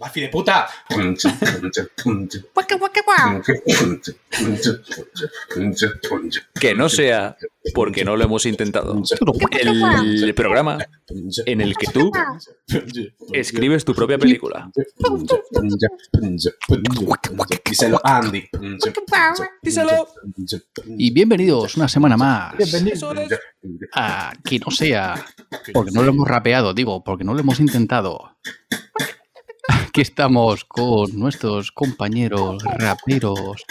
¡Buffy de puta! Que no sea porque no lo hemos intentado. El programa en el que tú escribes tu propia película. Díselo, Andy. Díselo. Y bienvenidos una semana más es. a Que no sea, porque no lo hemos rapeado, digo, porque no lo hemos intentado. Aquí estamos con nuestros compañeros raperos.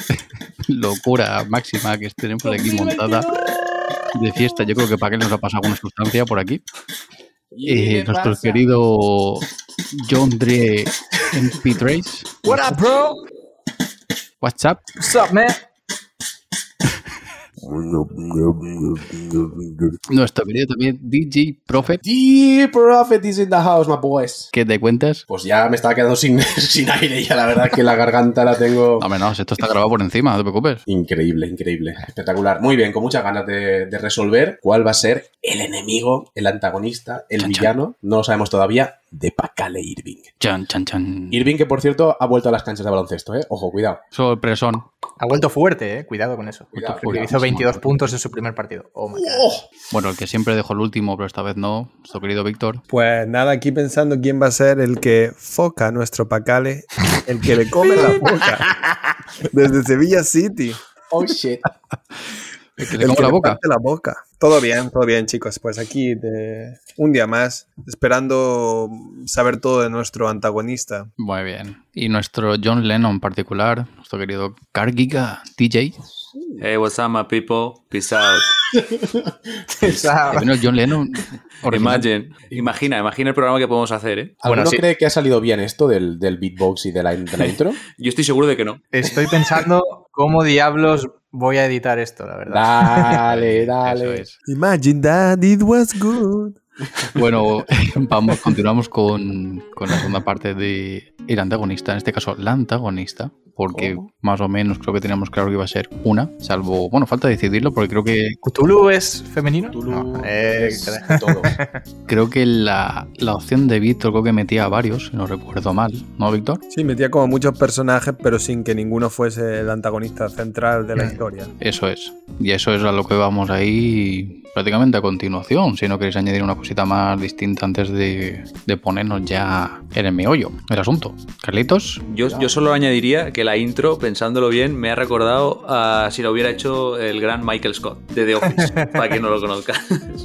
Locura máxima que tenemos aquí montada de fiesta. Yo creo que para que nos ha pasado alguna sustancia por aquí. Eh, nuestro querido John Dre MP Trace. What up, bro? WhatsApp. What's up, man? Nuestro querido también DJ Prophet. The Prophet is in the house, my boys. ¿Qué te cuentas? Pues ya me estaba quedando sin, sin aire ya la verdad que la garganta la tengo... No, menos, esto está grabado por encima, no te preocupes. Increíble, increíble, espectacular. Muy bien, con muchas ganas de, de resolver cuál va a ser el enemigo, el antagonista, el villano, no lo sabemos todavía, de Pacale Irving. Chan, chan, chan. Irving que, por cierto, ha vuelto a las canchas de baloncesto, ¿eh? Ojo, cuidado. Sorpresón. Ha vuelto fuerte, eh. Cuidado con eso. Cuidado, Porque cuidado. hizo 22 puntos en su primer partido. Oh my god. ¡Oh! Bueno, el que siempre dejó el último, pero esta vez no, nuestro querido Víctor. Pues nada, aquí pensando quién va a ser el que foca a nuestro Pacale, el que le come la boca. Desde Sevilla City. Oh, shit. El que le El como que la boca. parte la boca. Todo bien, todo bien, chicos. Pues aquí de un día más, esperando saber todo de nuestro antagonista. Muy bien. Y nuestro John Lennon en particular, nuestro querido Cargiga DJ. Hey, what's up, my people? Peace out. Vino el John Lennon. Imagine. Imagina, imagina el programa que podemos hacer, ¿eh? ¿Alguno Bueno, sí. cree que ha salido bien esto del, del beatbox y de la, de la intro? Yo estoy seguro de que no. Estoy pensando cómo diablos voy a editar esto, la verdad. Dale, Eso dale. es. Imagine that it was good. Bueno, vamos, continuamos con, con la segunda parte de el antagonista, en este caso la antagonista, porque ¿Cómo? más o menos creo que teníamos claro que iba a ser una, salvo, bueno, falta decidirlo porque creo que ¿Cthulhu es femenino? Tulu No, eh, es todo. creo que la, la opción de Víctor creo que metía a varios, si no recuerdo mal, ¿no, Víctor? Sí, metía como muchos personajes, pero sin que ninguno fuese el antagonista central de la historia. Eso es. Y eso es a lo que vamos ahí prácticamente a continuación, si no queréis añadir una cosita más distinta antes de, de ponernos ya en el meollo, el asunto. Carlitos, Yo, yo solo añadiría que la intro, pensándolo bien, me ha recordado a si lo hubiera hecho el gran Michael Scott de The Office, para quien no lo conozca.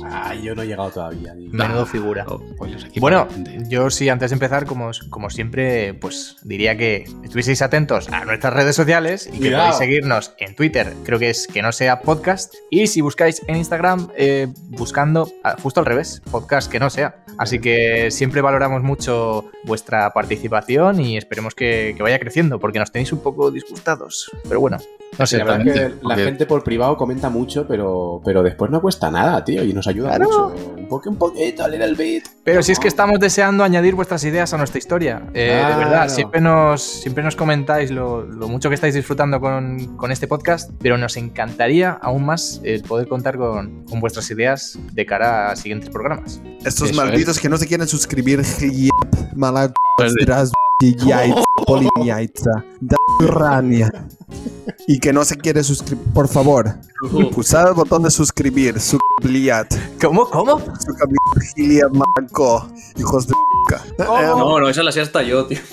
Ah, yo no he llegado todavía. Menudo figura. Oh. aquí Bueno, yo sí, antes de empezar, como, como siempre, pues diría que estuvieseis atentos a nuestras redes sociales y que Cuidado. podéis seguirnos en Twitter, creo que es que no sea podcast, y si buscáis en Instagram, eh, buscando ah, justo al revés, podcast que no sea. Así que siempre valoramos mucho vuestra participación y esperemos que, que vaya creciendo, porque nos tenéis un poco disgustados. Pero bueno, no sé, la verdad es que la gente por privado comenta mucho, pero, pero después no cuesta nada, tío, y nos ayuda Claro. mucho. Un, poco, un poquito, a little bit. Pero si es que estamos deseando añadir vuestras ideas a nuestra historia. Eh, De verdad, siempre nos, siempre nos comentáis lo, lo mucho que estáis disfrutando con, con este podcast, pero nos encantaría aún más eh, poder contar con, con vuestras ideas de cara a siguientes programas. Estos Eso malditos que no se quieren suscribir. Y que no se quiere suscribir, por favor, pulsad el botón de suscribir, subliat, ¿Cómo? ¿Cómo? Hijos de p***. No, no, esa la sé hasta yo, tío.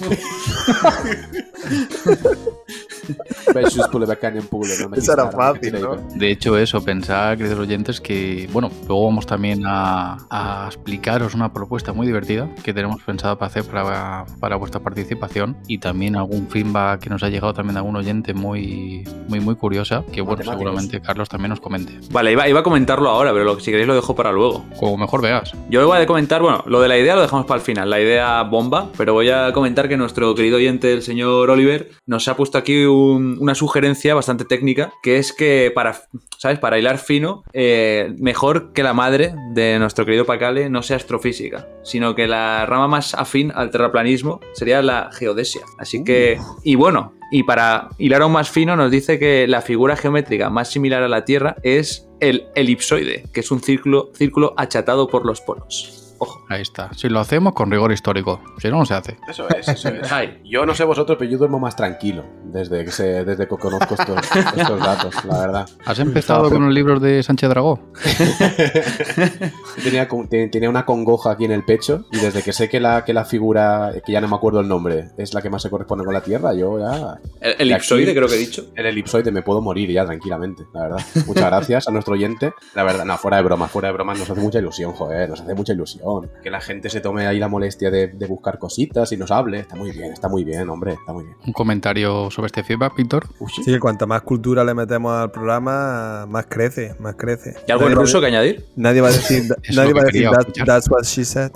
Versus Pule Bacán en Pule, no Eso era fácil, ¿no? De hecho, eso, pensar, queridos oyentes, que, bueno, luego vamos también a, a explicaros una propuesta muy divertida que tenemos pensado para hacer para, para vuestra participación y también algún feedback que nos ha llegado también de algún oyente muy, muy, muy curiosa, que, bueno, seguramente Carlos también nos comente. Vale, iba, iba a comentarlo ahora, pero lo, si queréis lo dejo para luego. Como mejor veas. Yo voy a comentar, bueno, lo de la idea lo dejamos para el final, la idea bomba, pero voy a comentar que nuestro querido oyente, el señor Oliver, nos ha puesto aquí un- una sugerencia bastante técnica, que es que para, ¿sabes? Para hilar fino, eh, mejor que la madre de nuestro querido Pacale no sea astrofísica, sino que la rama más afín al terraplanismo sería la geodesia. Así que, y bueno, y para hilar aún más fino, nos dice que la figura geométrica más similar a la Tierra es el elipsoide, que es un círculo, círculo achatado por los polos. Ojo. Ahí está. Si lo hacemos con rigor histórico. Si no, no se hace. Eso es, eso es. Ay. Yo no sé vosotros, pero yo duermo más tranquilo desde que, se- desde que conozco estos, estos datos, la verdad. ¿Has empezado con los libros de Sánchez Dragó? Tenía, tenía una congoja aquí en el pecho y desde que sé que la, que la figura, que ya no me acuerdo el nombre, es la que más se corresponde con la Tierra, yo ya... El elipsoide, creo que he dicho. El elipsoide me puedo morir ya tranquilamente, la verdad. Muchas gracias a nuestro oyente. La verdad, no, fuera de broma, fuera de broma, nos hace mucha ilusión, joder, nos hace mucha ilusión. Que la gente se tome ahí la molestia de, de buscar cositas y nos hable. Está muy bien, está muy bien, hombre, está muy bien. Un comentario sobre este feedback, Víctor. Sí, que cuanta más cultura le metemos al programa, más crece, más crece. ¿Y algo en ruso que añadir? Nadie va a decir, nadie va a decir quería "That- escuchar". that's what she said.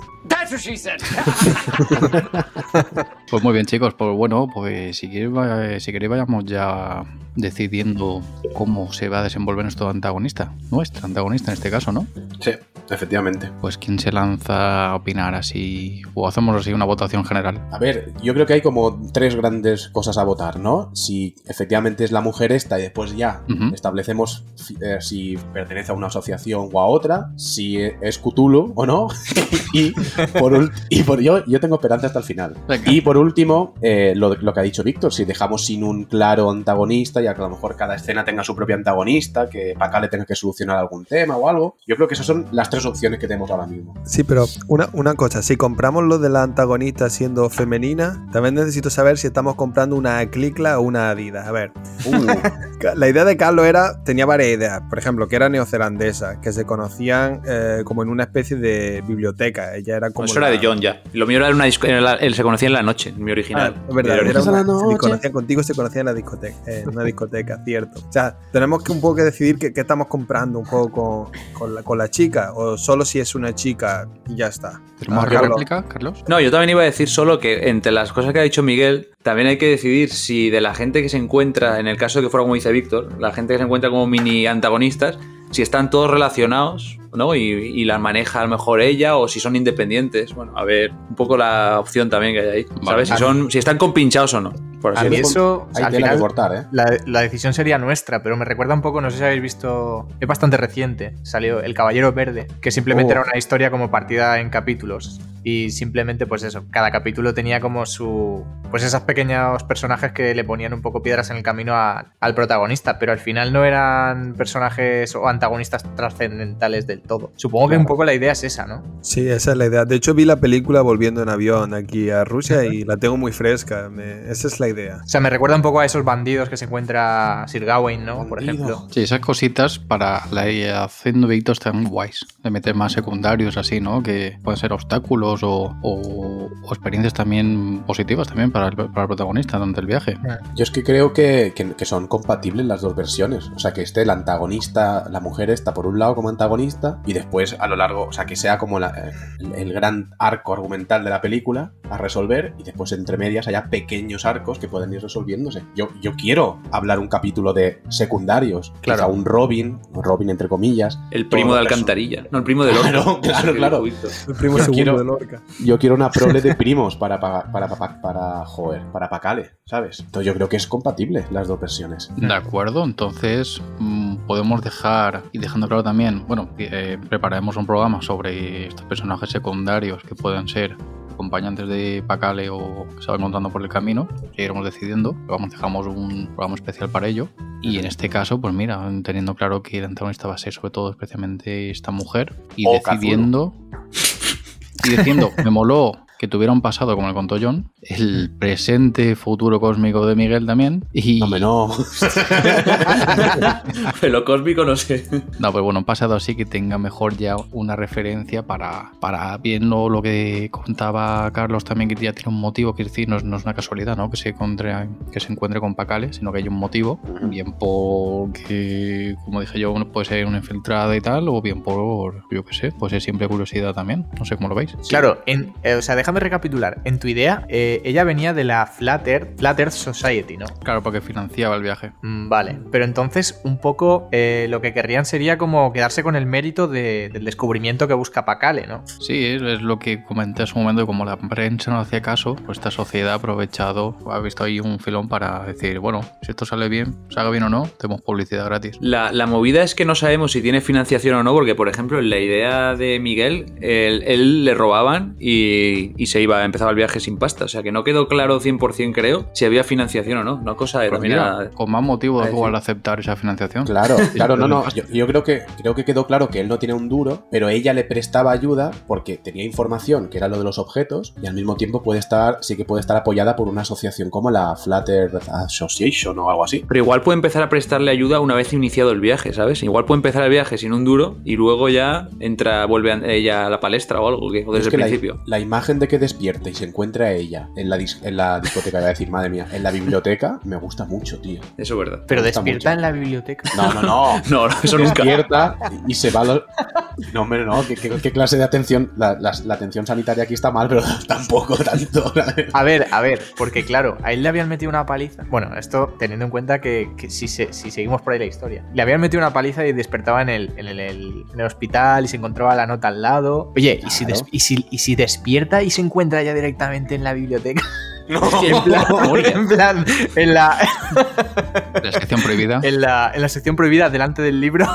Pues muy bien, chicos. Pues bueno, pues si queréis, va- si queréis vayamos ya decidiendo cómo se va a desenvolver nuestro antagonista. Nuestra antagonista en este caso, ¿no? Sí, efectivamente. Pues quién se lanza a opinar así. O hacemos así una votación general. A ver, yo creo que hay como tres grandes cosas a votar, ¿no? Si efectivamente es la mujer esta y después ya establecemos eh, si pertenece a una asociación o a otra, si es Cthulhu o no, y por, y por yo, yo tengo esperanza hasta el final. Venga. Y por último, eh, lo, lo que ha dicho Víctor, si dejamos sin un claro antagonista, ya que a lo mejor cada escena tenga su propio antagonista, que para acá le tenga que solucionar algún tema o algo, yo creo que esas son las tres opciones que tenemos ahora mismo. Sí, pero una, una cosa, si compramos lo de la antagonista siendo femenina, también necesito saber si estamos comprando una Clicla o una Adidas. A ver, Uh, la idea de Carlos era, tenía varias ideas. Por ejemplo, que era neozelandesa, que se conocían eh, como en una especie de biblioteca. Ella era como. Eso era la- de John ya. Lo mío era una la- él se conocía en la noche, mi original. Ah, es verdad, era una- la se conocían contigo se conocían en la discoteca, en una discoteca, cierto. O sea, tenemos que un poco que decidir qué, qué estamos comprando un poco con, con la, con la chica, o solo si es una chica y ya está. ¿Tenemos Ah, Carlos. réplica, Carlos? No, yo también iba a decir solo que entre las cosas que ha dicho Miguel, también hay que decidir si de la gente que se encuentra, en el caso de que fuera como dice Víctor, la gente que se encuentra como mini antagonistas, si están todos relacionados, ¿no? Y, y las maneja a lo mejor ella o si son independientes. Bueno, a ver, un poco la opción también que hay ahí. Vale. ¿Sabes? Si, son, si están compinchados o no. Por así A mí eso, hay al tela que final, cortar, ¿eh? la, la decisión sería nuestra, pero me recuerda un poco, no sé si habéis visto, es bastante reciente, salió El Caballero Verde, que simplemente Oh. era una historia como partida en capítulos. Y simplemente, pues eso, cada capítulo tenía como su. Pues esos pequeños personajes que le ponían un poco piedras en el camino a- al protagonista, pero al final no eran personajes o antagonistas trascendentales del todo. Supongo que un poco la idea es esa, ¿no? Sí, esa es la idea. De hecho, vi la película volviendo en avión aquí a Rusia y la tengo muy fresca. Me- esa es la idea. O sea, me recuerda un poco a esos bandidos que se encuentra Sir Gawain, ¿no? Por ejemplo. Sí, esas cositas para la haciendo Víctor están guays. De meter más secundarios así, ¿no? Que pueden ser obstáculos o, o- o experiencias también positivas también para el, para el protagonista durante el viaje. Yo es que creo que, que- que son compatibles las dos versiones. O sea, que esté el antagonista, la mujer está por un lado como antagonista y después a lo largo, o sea, que sea como la- el, el gran arco argumental de la película a resolver y después entre medias haya pequeños arcos que pueden ir resolviéndose. Yo, yo quiero hablar un capítulo de secundarios, Claro. quizá un Robin, Robin entre comillas. El primo de. Alcantarilla. No, el primo de Lorca. Claro, claro, claro. El primo segundo quiero- de Lorca. Yo quiero una prole de primos para, para, para, para, para, joder, para Pacale, ¿sabes? Entonces yo creo que es compatible las dos versiones. De acuerdo, entonces mm, podemos dejar, y dejando claro también, bueno, eh, prepararemos un programa sobre estos personajes secundarios que pueden ser acompañantes de Pacale o que se van encontrando por el camino, que iremos decidiendo, vamos, dejamos un programa especial para ello. Y en este caso, pues mira, teniendo claro que el antagonista va a ser sobre todo especialmente esta mujer, y O decidiendo, y diciendo, me moló que tuviera un pasado, como le contó John, el presente, futuro cósmico de Miguel también, y... No, hombre, no. Lo cósmico no sé. No, pero bueno, un pasado así que tenga mejor ya una referencia para, para bien lo, lo que contaba Carlos también, que ya tiene un motivo, que decir, no es, no es una casualidad, ¿no? Que se encuentre, que se encuentre con Pacale, sino que hay un motivo, bien porque, como dije yo, puede ser una infiltrada y tal, o bien por, yo qué sé, puede ser siempre curiosidad también, no sé cómo lo veis. Claro, en- eh, o sea, dejando déjame recapitular. En tu idea, eh, ella venía de la Flat Earth, Flat Earth Society, ¿no? Claro, porque financiaba el viaje. Mm, Vale, pero entonces un poco eh, lo que querrían sería como quedarse con el mérito de- del descubrimiento que busca Pacale, ¿no? Sí, es, lo que comenté en su momento, como la prensa no hacía caso, pues esta sociedad ha aprovechado, ha visto ahí un filón para decir, bueno, si esto sale bien, salga bien o no, tenemos publicidad gratis. La, la movida es que no sabemos si tiene financiación o no, porque, por ejemplo, en la idea de Miguel, él, él le robaban y, y se iba, empezaba el viaje sin pasta. O sea que no quedó claro 100%, creo, si había financiación o no. No cosa de Pues también mira, a- Con más motivo de al aceptar esa financiación. Claro, claro, no, no. Yo, yo creo que creo que quedó claro que él no tiene un duro, pero ella le prestaba ayuda porque tenía información que era lo de los objetos y al mismo tiempo puede estar, sí que puede estar apoyada por una asociación como la Flat Earth Association o algo así. Pero igual puede empezar a prestarle ayuda una vez iniciado el viaje, ¿sabes? Igual puede empezar el viaje sin un duro y luego ya entra, vuelve a- ella a la palestra o algo, que- o desde Es que el la, principio. la imagen de que despierta y se encuentra a ella en la, dis- en la discoteca, voy a decir, madre mía, en la biblioteca, me gusta mucho, tío. Eso es verdad. Pero despierta mucho. en la biblioteca. No, no, no. No, no, eso nunca. despierta y se va a los... No, hombre, no. ¿Qué, qué- qué clase de atención? La, la- la atención sanitaria aquí está mal, pero tampoco tanto. A ver, a ver, porque claro, a él le habían metido una paliza. Bueno, esto teniendo en cuenta que, que si, se- si seguimos por ahí la historia. Le habían metido una paliza y despertaba en el, en el, el- en el hospital y se encontraba la nota al lado. Oye, ¿y, si y, si, y si despierta y se encuentra ya directamente en la biblioteca? No. en plan, en plan, en la, La sección prohibida. en la, en la sección prohibida delante del libro.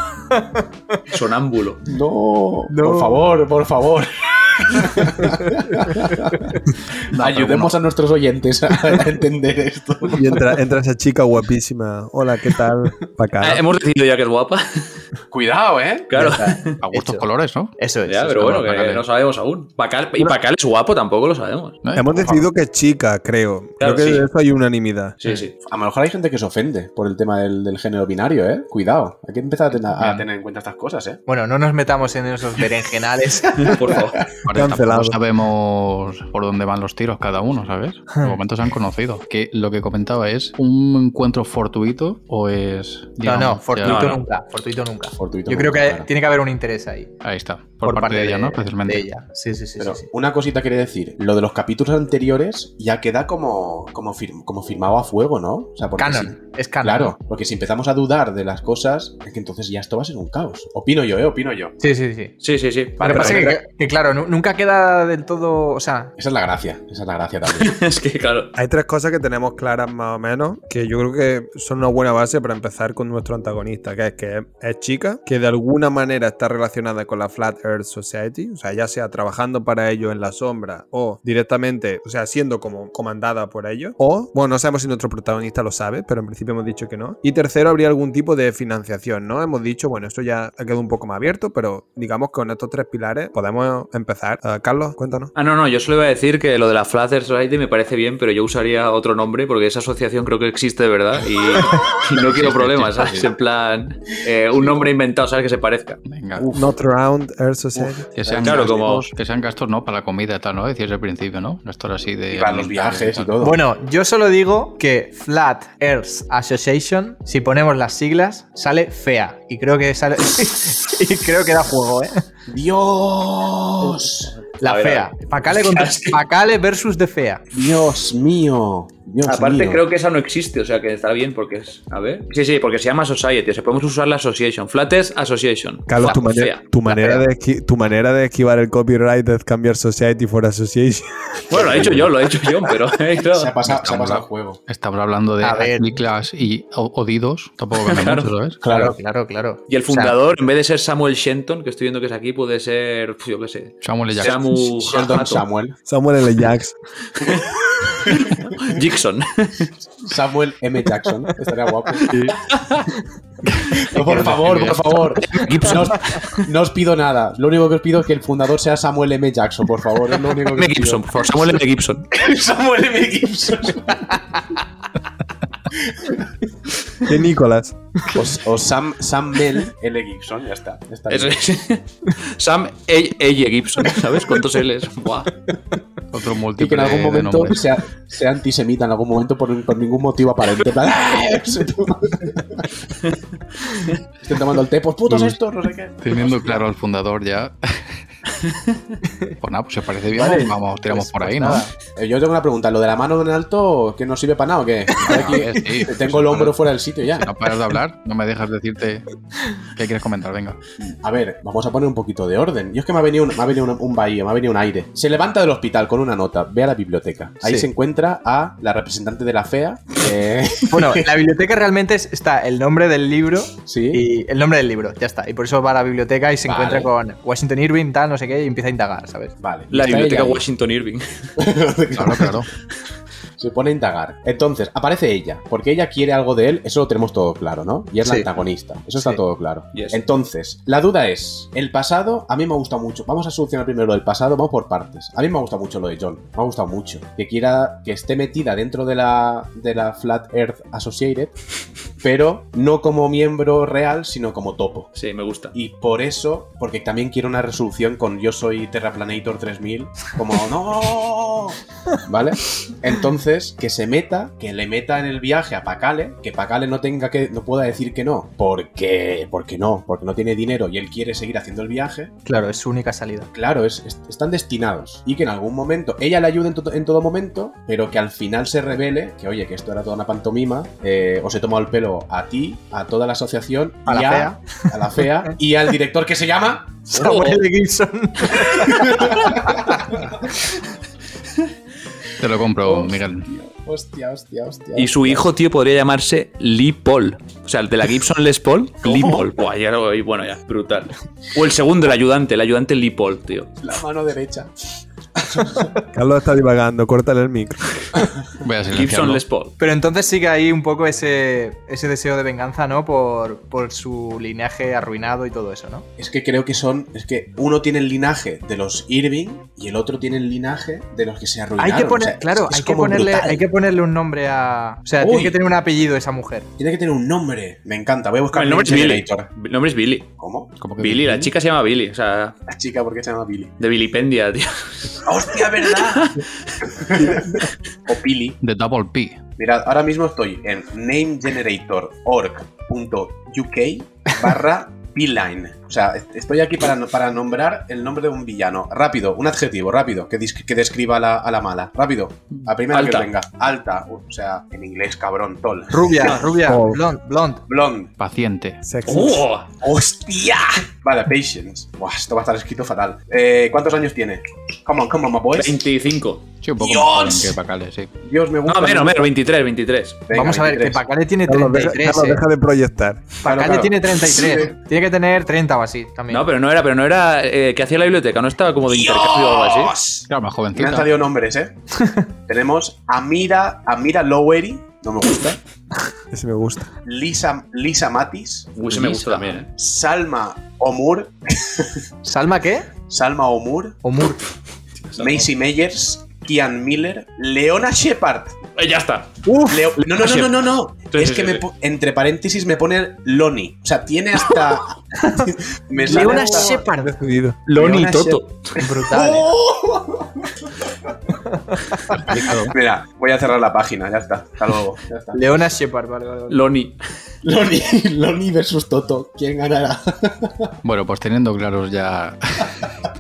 Sonámbulo. No, No. por favor, por favor. No, Ayudemos a nuestros oyentes a, a entender esto. Y entra, entra esa chica guapísima. Hola, ¿qué tal? Acá. Ah, Hemos decidido ya que es guapa. Cuidado, ¿eh? Claro. A gustos Hecho. colores, ¿no? Eso es. Ya, eso pero es. bueno, que no sabemos aún. Pacal, y Pacal es guapo, tampoco lo sabemos. Hemos decidido que es chica, creo. Claro, creo que sí. de eso hay unanimidad. Sí, sí. A lo mejor hay gente que se ofende por el tema del, del género binario, ¿eh? Cuidado. Hay que empezar a, tener en cuenta estas cosas, ¿eh? Bueno, no nos metamos en esos berenjenales. Por favor. Ahora Cancelado. tampoco sabemos por dónde van los tiros cada uno, ¿sabes? De momento se han conocido. Que lo que comentaba es un encuentro fortuito o es. No, digamos, no, fortuito no. nunca. Fortuito nunca. Fortuito Yo creo nunca, que claro. tiene que haber un interés ahí. Ahí está. Por, parte, de ella, ¿no? Especialmente. de ella. Sí, sí, sí. Pero sí, sí. una cosita quería decir. Lo de los capítulos anteriores ya queda como, como, fir- como firmado a fuego, ¿no? O sea, porque Canon. si- Es canon. Claro, porque si empezamos a dudar de las cosas, es que entonces ya esto va a ser un caos. Opino yo, ¿eh? Opino yo. Sí, sí, sí. Sí, sí, sí. Vale, Pero pasa que, que, claro, nu- nunca queda del todo. O sea, Esa es la gracia. Esa es la gracia también. es que, claro. Hay tres cosas que tenemos claras más o menos, que yo creo que son una buena base para empezar con nuestro antagonista, que es que es, es chica, que de alguna manera está relacionada con la Flat Earth Society, o sea, ya sea trabajando para ellos en la sombra o directamente, o sea, siendo como comandada por ellos, o, bueno, no sabemos si nuestro protagonista lo sabe, pero en principio hemos dicho que no. Y tercero, habría algún tipo de financiación, ¿no? Hemos dicho, bueno, esto ya ha quedado un poco más abierto, pero digamos que con estos tres pilares podemos empezar. Eh, Carlos, cuéntanos. Ah, no, no, yo solo iba a decir que lo de la Flat Earth Society me parece bien, pero yo usaría otro nombre porque esa asociación creo que existe de verdad y, y no quiero problemas, ¿sabes? En plan, eh, un nombre inventado, ¿sabes? Que se parezca. Venga. Not Round Earth Society. Que sean, Claro, gastos, como- que sean gastos, ¿no? Para la comida y tal, ¿no? Decías al principio, ¿no? Gastos así de. Y para los viajes y tal. todo. bueno, yo solo digo que Flat Earth Association, si ponemos las siglas, sale fea. Y creo que sale. y creo que da juego, ¿eh? ¡Dios! La ver, fea. Pacale, contra... Pacale versus de fea. ¡Dios mío! Dios Aparte, mío. creo que esa no existe, o sea que estará bien porque es. A ver. Sí, sí, porque se llama Society, o sea, podemos usar la Association. Flat Earth Association. Carlos, tu, manera- fea. tu, manera de tu manera de esquivar el copyright es cambiar Society for Association. Bueno, lo he hecho yo, lo he hecho yo, pero. eh, claro. Se ha pasado, se ha pasado el juego. Estamos hablando de A ver. Atliclas y Odidos. Tampoco Claro. mucho, ¿sabes? Claro, claro, claro. Y el O sea, fundador, en vez de ser Samuel Shenton, que estoy viendo que es aquí, puede ser. Yo qué sé. Samuel L. Jackson. Samu. Samuel. Samuel L. Jackson. Jackson. Samuel M. Jackson. Estaría guapo. No, por favor, por favor. No os, no os pido nada. Lo único que os pido es que el fundador sea Samuel M. Jackson, por favor. Es lo único que M. os pido. Gibson, por favor, Samuel M. Gibson. Samuel M. Gibson. De Nicolás. O, o Sam, Sam Mel L. Gibson. Ya está. ya está. Sam E. L. Gibson, ¿sabes? ¿Cuántos L's? Buah. Otro Y que múltiple en algún momento sea, sea antisemita, en algún momento por, por ningún motivo aparente. ¡ah! Estén tomando el té, pues putos estos, no sé qué. Teniendo claro al fundador ya. Pues nada, pues si os parece bien, Vale, vamos, tiramos pues- por pues ahí, nada. Eh, Yo tengo una pregunta. ¿Lo de la mano en alto que no sirve para nada o qué? Estoy aquí- A ver, sí, pues tengo el hombro fuera del sitio ya. ¿no? No paras de hablar, no me dejas decirte qué quieres comentar, venga. A ver, vamos a poner un poquito de orden. Yo es que me ha venido un, me ha venido un, un bahío, me ha venido un aire. Se levanta del hospital con una nota, ve a la biblioteca. Ahí Sí. se encuentra a la representante de la FEA. eh, Bueno, en la biblioteca realmente es- está el nombre del libro sí. y el nombre del libro, ya está. Y por eso va a la biblioteca y se Vale. encuentra con Washington Irving, tal, no sé qué, y empieza a indagar, ¿sabes? Vale. La biblioteca ella ahí. Washington Irving. Claro, claro. Se pone a indagar. Entonces, aparece ella, porque ella quiere algo de él, eso lo tenemos todo claro, ¿no? Y es la antagonista, eso está Sí. todo claro. Yes. Entonces, la duda es, el pasado a mí me ha gustado mucho. Vamos a solucionar primero lo del pasado, vamos por partes. A mí me ha gustado mucho lo de John, me ha gustado mucho. Que quiera que esté metida dentro de la, de la Flat Earth Associated, pero no como miembro real, sino como topo. Sí, me gusta. Y por eso, porque también quiero una resolución con yo soy Terraplanator 3000, como no, ¿vale? Entonces, que se meta, que le meta en el viaje a Pacale, que Pacale no tenga que, no pueda decir que no, porque, porque no, porque no tiene dinero y él quiere seguir haciendo el viaje. Claro, es su única salida. Claro, es, es- están destinados. Y que en algún momento ella le ayude en, to- en todo momento, pero que al final se revele que, oye, que esto era toda una pantomima, eh, os he tomado el pelo a ti, a toda la asociación, A y la fea. a la fea, y al director que se llama. Samuel L. Gibson. Te lo compro, Miguel. Hostia, hostia, hostia. Y su hijo, tío, podría llamarse Lee Paul. O sea, el de la Gibson Les Paul, Lee Paul. Buah, ya lo- bueno, ya, brutal. O el segundo, el ayudante, el ayudante Lee Paul, tío. La mano derecha. Carlos está divagando, córtale el micro. Voy a Gibson. Les Paul. Pero entonces sigue ahí un poco ese, ese deseo de venganza, ¿no? Por, por su linaje arruinado y todo eso, ¿no? Es que creo que son. Es que uno tiene el linaje de los Irving y el otro tiene el linaje de los que se arruinaron. Hay que poner, O sea, claro, es- es hay, que ponerle, hay que ponerle un nombre a. O sea, Uy. tiene que tener un apellido esa mujer. Tiene que tener un nombre. Me encanta. Voy a buscar El nombre es Billy. El nombre es Billy. ¿Cómo? ¿Cómo que Billy, la chica se llama Billy. O sea, La chica, ¿por qué se llama Billy? de Vilipendia, tío. ¡Hostia, verdad! o Billy. De Double P. Mirad, ahora mismo estoy en namegenerator.org.uk barra Beeline. O sea, est- estoy aquí para, para nombrar el nombre de un villano. Rápido, un adjetivo, rápido, que, dis- que describa a la, a la mala. Rápido, a primera Alta. que venga. Alta, o sea, en inglés, cabrón, tol. Rubia, rubia, Oh. blonde, blonde. Blonde. Paciente. Sexy. ¡Oh! ¡Hostia! Vale, patience. Buah, esto va a estar escrito fatal. Eh, ¿Cuántos años tiene? Come on, come on, my boys. 25. Sí, un poco ¡Dios! más joven que Pacale, sí. Dios, me gusta. No, menos, me menos, gusta. 23, 23. Venga, Vamos a ver, que 23. Pacale tiene Carlos, deja, 33. Carlos, eh. deja de proyectar. Pacale claro. tiene 33. Sí. Tiene que tener 30 o así también. No, pero no era, pero no era eh, que hacía la biblioteca, no estaba como de intercambio o algo así. Claro, más Me jovencita. han salido nombres, ¿eh? Tenemos Amira, Amira Lowery, no me gusta. Ese me gusta. Lisa, Lisa Matis, Uy, ese me gusta Lisa. también, eh. Salma Omur, ¿Salma qué? Salma Omur, O Moore. Macy Meyers, Kian Miller, Leona Shepard. Eh, ya está. Leo- no, no, no, no, no, no. Sí, es sí, que sí, me sí. po- entre paréntesis me pone Loni. O sea, tiene hasta. me sale Leona hasta- Shepard. Decidido. Loni Leona Toto. Brutal. eh. ¡Oh! Mira, voy a cerrar la página, ya está. Hasta luego. Ya está. Leona Shepard, vale, vale. vale. Loni. Loni, Loni versus Toto. ¿Quién ganará? Bueno, pues teniendo claros ya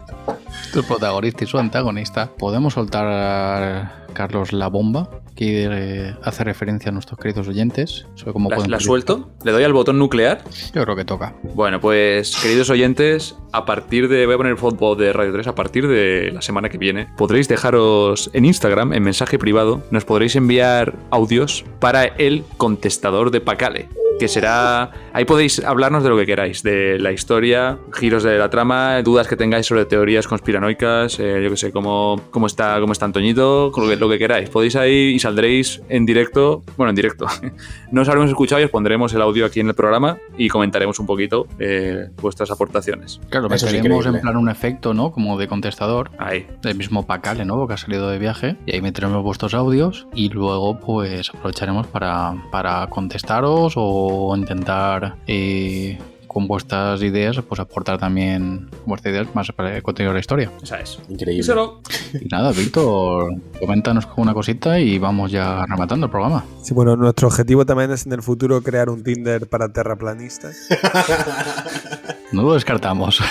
tu protagonista y su antagonista, podemos soltar, Carlos, la bomba que hace referencia a nuestros queridos oyentes. sobre cómo ¿La, suelto? ¿Le doy al botón nuclear? Yo creo que toca. Bueno, pues queridos oyentes, a partir de. Voy a poner el fútbol de Radio 3. A partir de la semana que viene, podréis dejaros en Instagram, en mensaje privado, nos podréis enviar audios para el contestador de Pacale. Que será. Ahí podéis hablarnos de lo que queráis, de la historia, giros de la trama, dudas que tengáis sobre teorías conspiranoicas, eh, yo que sé, cómo, cómo está cómo está Antoñito, lo que, lo que queráis. Podéis ahí y saldréis en directo. Bueno, en directo. No os habremos escuchado y os pondremos el audio aquí en el programa y comentaremos un poquito eh, vuestras aportaciones. Claro, Eso meteremos en plan un efecto, ¿no? Como de contestador. Ahí. del mismo Pacale, ¿no? Que ha salido de viaje. Y ahí meteremos vuestros audios y luego pues aprovecharemos para, para contestaros o intentar eh, con vuestras ideas pues aportar también vuestras ideas más para el contenido de la historia. Esa es. Increíble. Díselo. Y nada, Víctor, coméntanos una cosita y vamos ya rematando el programa. Sí, bueno, nuestro objetivo también es en el futuro crear un Tinder para terraplanistas. No lo descartamos.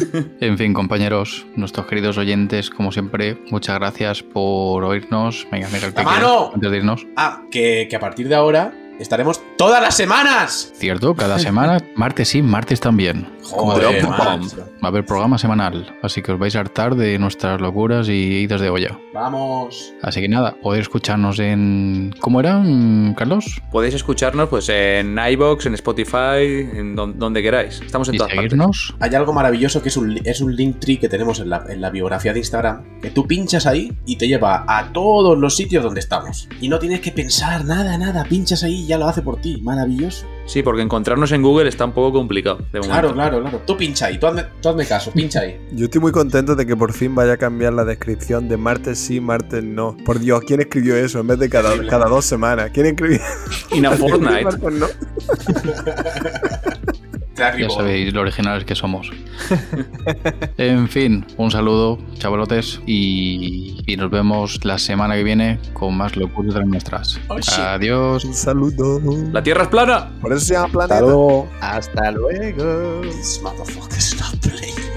en fin, compañeros, nuestros queridos oyentes, como siempre, muchas gracias por oírnos. Venga, mira el ¡La mano! antes de irnos. Ah, que, que a partir de ahora estaremos todas las semanas. Cierto, cada semana, martes sí, martes también. Joder. Va a haber programa semanal, así que os vais a hartar de nuestras locuras y idas de olla. Vamos. Así que nada, podéis escucharnos en... ¿Cómo era, Carlos? Podéis escucharnos pues en iBox, en Spotify, en don- donde queráis. Estamos en Y todas partes. seguirnos. Hay algo maravilloso que es un, es un link tree que tenemos en la, en la biografía de Instagram, que tú pinchas ahí y te lleva a todos los sitios donde estamos. Y no tienes que pensar nada, nada, pinchas ahí y ya lo hace por ti. Maravilloso. Sí, porque encontrarnos en Google está un poco complicado. De momento. Claro, claro, claro. Tú pincha ahí, tú hazme, tú hazme caso, pincha ahí. Yo estoy muy contento de que por fin vaya a cambiar la descripción de martes sí, martes no. Por Dios, ¿quién escribió eso en vez de cada, cada dos semanas? ¿Quién escribió? Y a Fortnite. No. Ya sabéis lo originales que somos. en fin, un saludo, chavalotes, y, y nos vemos la semana que viene con más locuras de las nuestras. Oh. Adiós. Un saludo. La Tierra es plana. Por eso se llama Hasta planeta. luego. Hasta luego. This motherfucker's not playing.